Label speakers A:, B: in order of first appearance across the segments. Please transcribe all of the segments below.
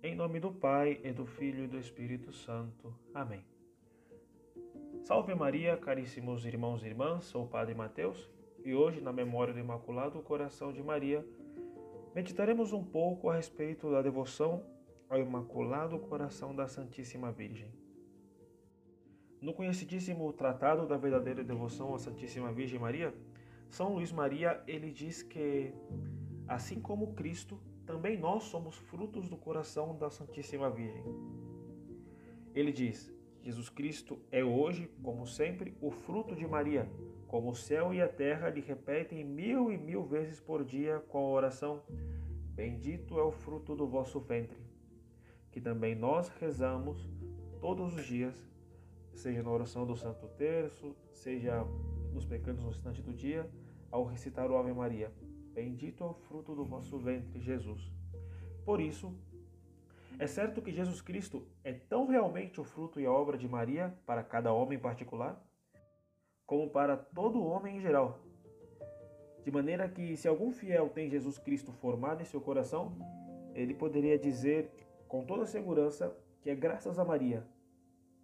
A: Em nome do Pai, e do Filho e do Espírito Santo. Amém. Salve Maria, caríssimos irmãos e irmãs, sou o Padre Mateus e hoje, na memória do Imaculado Coração de Maria, meditaremos um pouco a respeito da devoção ao Imaculado Coração da Santíssima Virgem. No conhecidíssimo Tratado da Verdadeira Devoção à Santíssima Virgem Maria, São Luís Maria ele diz que, assim como Cristo, também nós somos frutos do coração da Santíssima Virgem. Ele diz: Jesus Cristo é hoje, como sempre, o fruto de Maria, como o céu e a terra lhe repetem mil e mil vezes por dia com a oração: Bendito é o fruto do vosso ventre. Que também nós rezamos todos os dias, seja na oração do Santo Terço, seja nos pecados no instante do dia, ao recitar o Ave Maria. Bendito é o fruto do vosso ventre, Jesus. Por isso, é certo que Jesus Cristo é tão realmente o fruto e a obra de Maria para cada homem em particular, como para todo homem em geral. De maneira que, se algum fiel tem Jesus Cristo formado em seu coração, ele poderia dizer com toda segurança que é graças a Maria,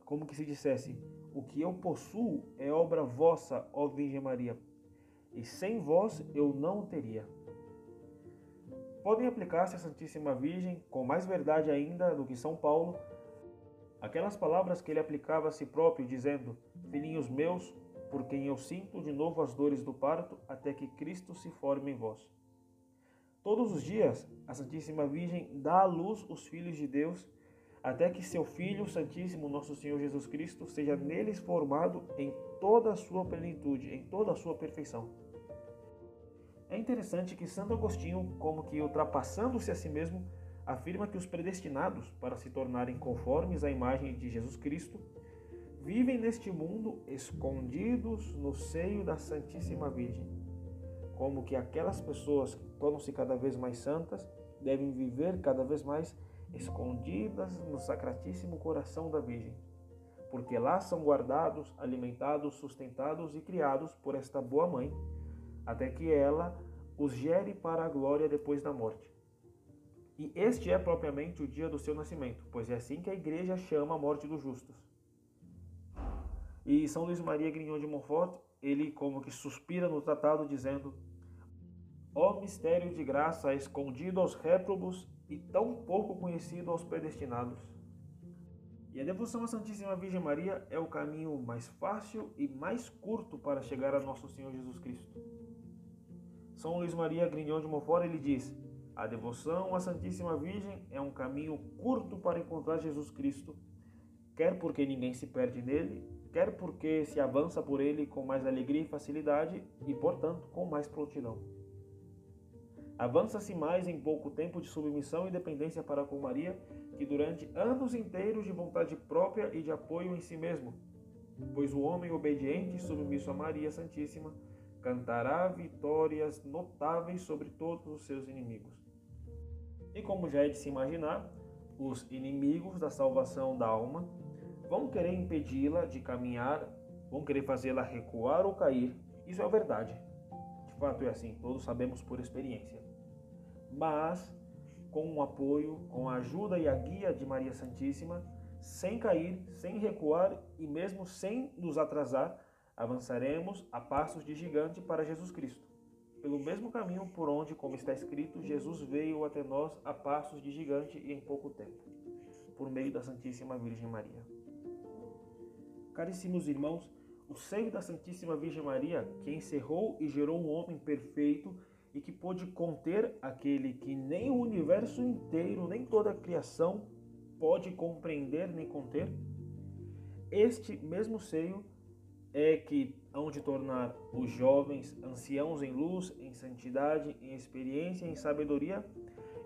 A: como que se dissesse: O que eu possuo é obra vossa, ó Virgem Maria, e sem vós eu não teria. Podem aplicar-se à Santíssima Virgem, com mais verdade ainda do que São Paulo, aquelas palavras que ele aplicava a si próprio, dizendo: Filhinhos meus, por quem eu sinto de novo as dores do parto, até que Cristo se forme em vós. Todos os dias, a Santíssima Virgem dá à luz os filhos de Deus, até que seu Filho Santíssimo, nosso Senhor Jesus Cristo, seja neles formado em toda a sua plenitude, em toda a sua perfeição. É interessante que Santo Agostinho, como que ultrapassando-se a si mesmo, afirma que os predestinados para se tornarem conformes à imagem de Jesus Cristo vivem neste mundo escondidos no seio da Santíssima Virgem. Como que aquelas pessoas que tornam-se cada vez mais santas devem viver cada vez mais escondidas no Sacratíssimo Coração da Virgem, porque lá são guardados, alimentados, sustentados e criados por esta boa mãe até que ela os gere para a glória depois da morte. E este é propriamente o dia do seu nascimento, pois é assim que a igreja chama a morte dos justos. E São Luís Maria Grignon de Montfort, ele como que suspira no tratado dizendo: Ó mistério de graça escondido aos réprobos e tão pouco conhecido aos predestinados. E a devoção à Santíssima Virgem Maria é o caminho mais fácil e mais curto para chegar a nosso Senhor Jesus Cristo. São Luís Maria Grignon de Montfort ele diz: a devoção à Santíssima Virgem é um caminho curto para encontrar Jesus Cristo, quer porque ninguém se perde nele, quer porque se avança por ele com mais alegria e facilidade e, portanto, com mais prontidão. Avança-se mais em pouco tempo de submissão e dependência para com Maria que durante anos inteiros de vontade própria e de apoio em si mesmo, pois o homem obediente e submisso a Maria Santíssima cantará vitórias notáveis sobre todos os seus inimigos. E como já é de se imaginar, os inimigos da salvação da alma vão querer impedi-la de caminhar, vão querer fazê-la recuar ou cair. Isso é verdade. De fato é assim, todos sabemos por experiência. Mas com o apoio, com a ajuda e a guia de Maria Santíssima, sem cair, sem recuar e mesmo sem nos atrasar, avançaremos a passos de gigante para Jesus Cristo, pelo mesmo caminho por onde, como está escrito, Jesus veio até nós a passos de gigante e em pouco tempo, por meio da Santíssima Virgem Maria. Caríssimos irmãos, o seio da Santíssima Virgem Maria, que encerrou e gerou um homem perfeito e que pôde conter aquele que nem o universo inteiro, nem toda a criação pode compreender nem conter, este mesmo seio é que hão de tornar os jovens anciãos em luz, em santidade, em experiência, em sabedoria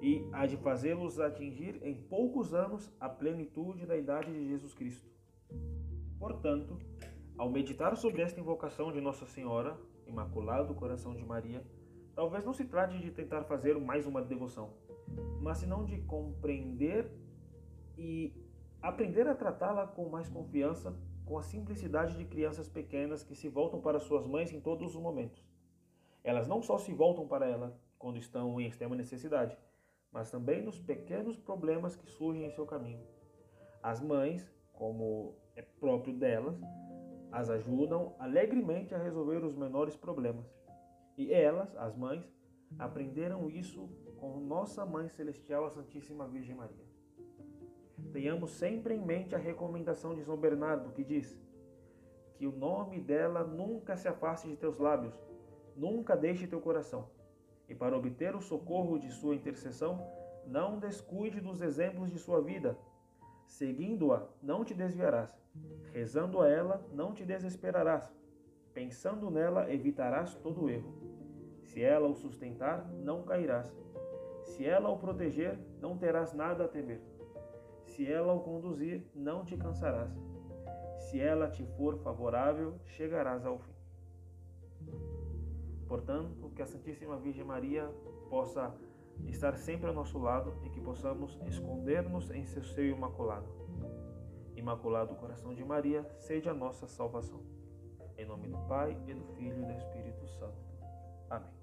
A: e há de fazê-los atingir em poucos anos a plenitude da idade de Jesus Cristo. Portanto, ao meditar sobre esta invocação de Nossa Senhora, Imaculado Coração de Maria, talvez não se trate de tentar fazer mais uma devoção, mas senão de compreender e aprender a tratá-la com mais confiança com a simplicidade de crianças pequenas que se voltam para suas mães em todos os momentos. Elas não só se voltam para ela quando estão em extrema necessidade, mas também nos pequenos problemas que surgem em seu caminho. As mães, como é próprio delas, as ajudam alegremente a resolver os menores problemas. E elas, as mães, aprenderam isso com nossa Mãe Celestial, a Santíssima Virgem Maria. Tenhamos sempre em mente a recomendação de São Bernardo, que diz: Que o nome dela nunca se afaste de teus lábios, nunca deixe teu coração. E para obter o socorro de sua intercessão, não descuide dos exemplos de sua vida. Seguindo-a, não te desviarás. Rezando a ela, não te desesperarás. Pensando nela, evitarás todo erro. Se ela o sustentar, não cairás. Se ela o proteger, não terás nada a temer. Se ela o conduzir, não te cansarás. Se ela te for favorável, chegarás ao fim. Portanto, que a Santíssima Virgem Maria possa estar sempre ao nosso lado e que possamos esconder-nos em seu seio imaculado. Imaculado Coração de Maria, seja a nossa salvação. Em nome do Pai, e do Filho e do Espírito Santo. Amém.